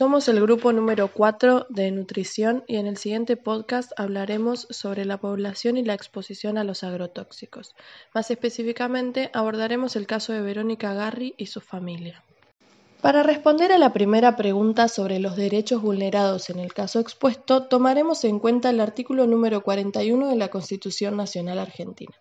Somos el grupo número 4 de nutrición y en el siguiente podcast hablaremos sobre la población y la exposición a los agrotóxicos. Más específicamente abordaremos el caso de Verónica Garri y su familia. Para responder a la primera pregunta sobre los derechos vulnerados en el caso expuesto, tomaremos en cuenta el artículo número 41 de la Constitución Nacional Argentina.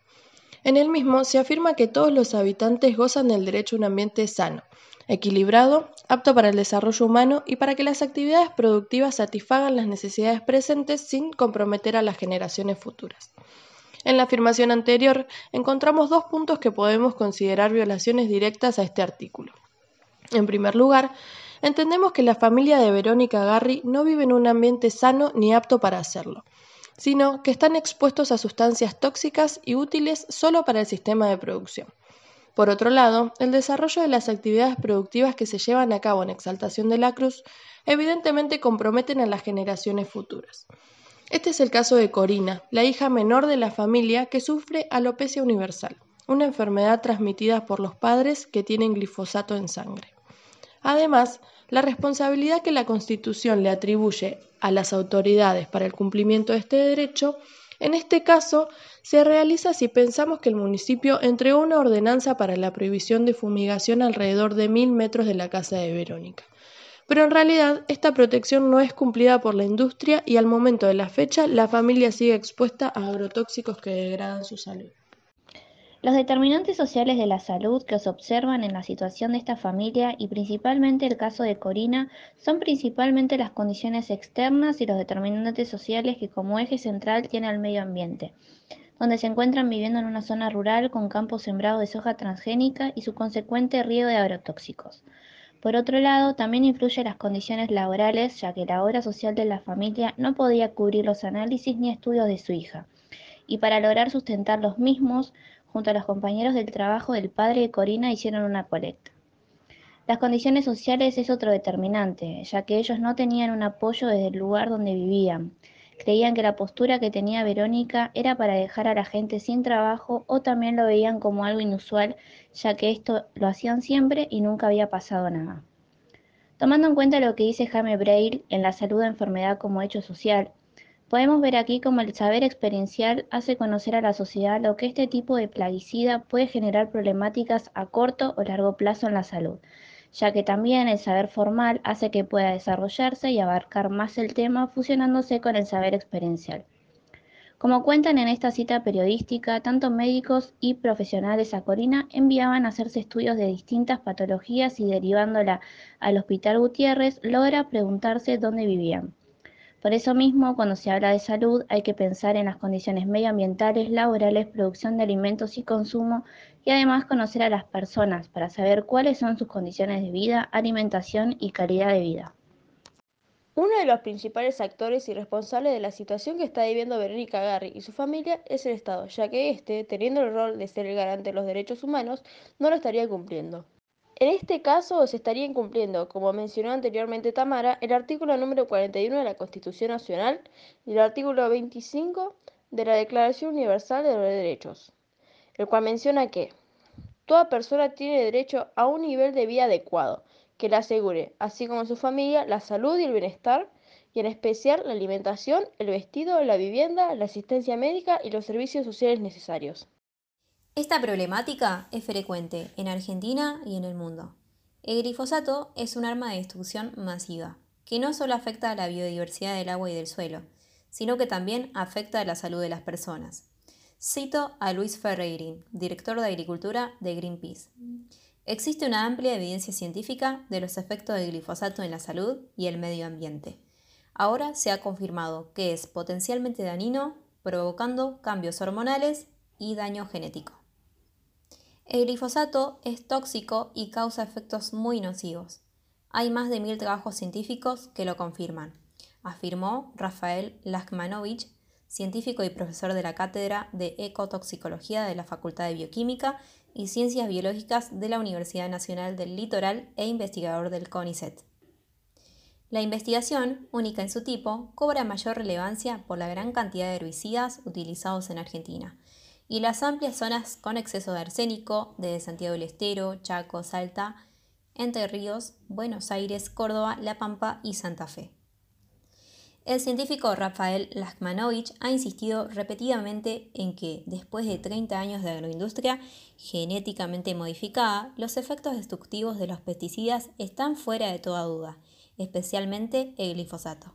En el mismo se afirma que todos los habitantes gozan del derecho a un ambiente sano, equilibrado, apto para el desarrollo humano y para que las actividades productivas satisfagan las necesidades presentes sin comprometer a las generaciones futuras. En la afirmación anterior encontramos dos puntos que podemos considerar violaciones directas a este artículo. En primer lugar, entendemos que la familia de Verónica Garri no vive en un ambiente sano ni apto para hacerlo, sino que están expuestos a sustancias tóxicas y útiles solo para el sistema de producción. Por otro lado, el desarrollo de las actividades productivas que se llevan a cabo en Exaltación de la Cruz evidentemente comprometen a las generaciones futuras. Este es el caso de Corina, la hija menor de la familia que sufre alopecia universal, una enfermedad transmitida por los padres que tienen glifosato en sangre. Además, la responsabilidad que la Constitución le atribuye a las autoridades para el cumplimiento de este derecho en este caso, se realiza si pensamos que el municipio entregó una ordenanza para la prohibición de fumigación alrededor de mil metros de la casa de Verónica. Pero en realidad esta protección no es cumplida por la industria y al momento de la fecha la familia sigue expuesta a agrotóxicos que degradan su salud. Los determinantes sociales de la salud que se observan en la situación de esta familia y principalmente el caso de Corina son principalmente las condiciones externas y los determinantes sociales que como eje central tiene el medio ambiente, donde se encuentran viviendo en una zona rural con campos sembrados de soja transgénica y su consecuente riego de agrotóxicos. Por otro lado, también influye las condiciones laborales, ya que la obra social de la familia no podía cubrir los análisis ni estudios de su hija. Y para lograr sustentar los mismos, junto a los compañeros del trabajo del padre de Corina, hicieron una colecta. Las condiciones sociales es otro determinante, ya que ellos no tenían un apoyo desde el lugar donde vivían. Creían que la postura que tenía Verónica era para dejar a la gente sin trabajo o también lo veían como algo inusual, ya que esto lo hacían siempre y nunca había pasado nada. Tomando en cuenta lo que dice Jaime Braille en la salud de enfermedad como hecho social, Podemos ver aquí cómo el saber experiencial hace conocer a la sociedad lo que este tipo de plaguicida puede generar problemáticas a corto o largo plazo en la salud, ya que también el saber formal hace que pueda desarrollarse y abarcar más el tema fusionándose con el saber experiencial. Como cuentan en esta cita periodística, tanto médicos y profesionales a Corina enviaban a hacerse estudios de distintas patologías y derivándola al Hospital Gutiérrez logra preguntarse dónde vivían. Por eso mismo, cuando se habla de salud, hay que pensar en las condiciones medioambientales, laborales, producción de alimentos y consumo, y además conocer a las personas para saber cuáles son sus condiciones de vida, alimentación y calidad de vida. Uno de los principales actores y responsables de la situación que está viviendo Verónica Garri y su familia es el Estado, ya que éste, teniendo el rol de ser el garante de los derechos humanos, no lo estaría cumpliendo. En este caso se estaría incumpliendo, como mencionó anteriormente Tamara, el artículo número 41 de la Constitución Nacional y el artículo 25 de la Declaración Universal de los Derechos, el cual menciona que toda persona tiene derecho a un nivel de vida adecuado que le asegure, así como su familia, la salud y el bienestar, y en especial la alimentación, el vestido, la vivienda, la asistencia médica y los servicios sociales necesarios. Esta problemática es frecuente en Argentina y en el mundo. El glifosato es un arma de destrucción masiva, que no solo afecta a la biodiversidad del agua y del suelo, sino que también afecta a la salud de las personas. Cito a Luis Ferreirin, director de Agricultura de Greenpeace. Existe una amplia evidencia científica de los efectos del glifosato en la salud y el medio ambiente. Ahora se ha confirmado que es potencialmente dañino, provocando cambios hormonales y daño genético. El glifosato es tóxico y causa efectos muy nocivos. Hay más de mil trabajos científicos que lo confirman, afirmó Rafael Lachmanovich, científico y profesor de la Cátedra de Ecotoxicología de la Facultad de Bioquímica y Ciencias Biológicas de la Universidad Nacional del Litoral e investigador del CONICET. La investigación, única en su tipo, cobra mayor relevancia por la gran cantidad de herbicidas utilizados en Argentina y las amplias zonas con exceso de arsénico de Santiago del Estero, Chaco, Salta, Entre Ríos, Buenos Aires, Córdoba, La Pampa y Santa Fe. El científico Rafael Lachmanovich ha insistido repetidamente en que, después de 30 años de agroindustria genéticamente modificada, los efectos destructivos de los pesticidas están fuera de toda duda, especialmente el glifosato.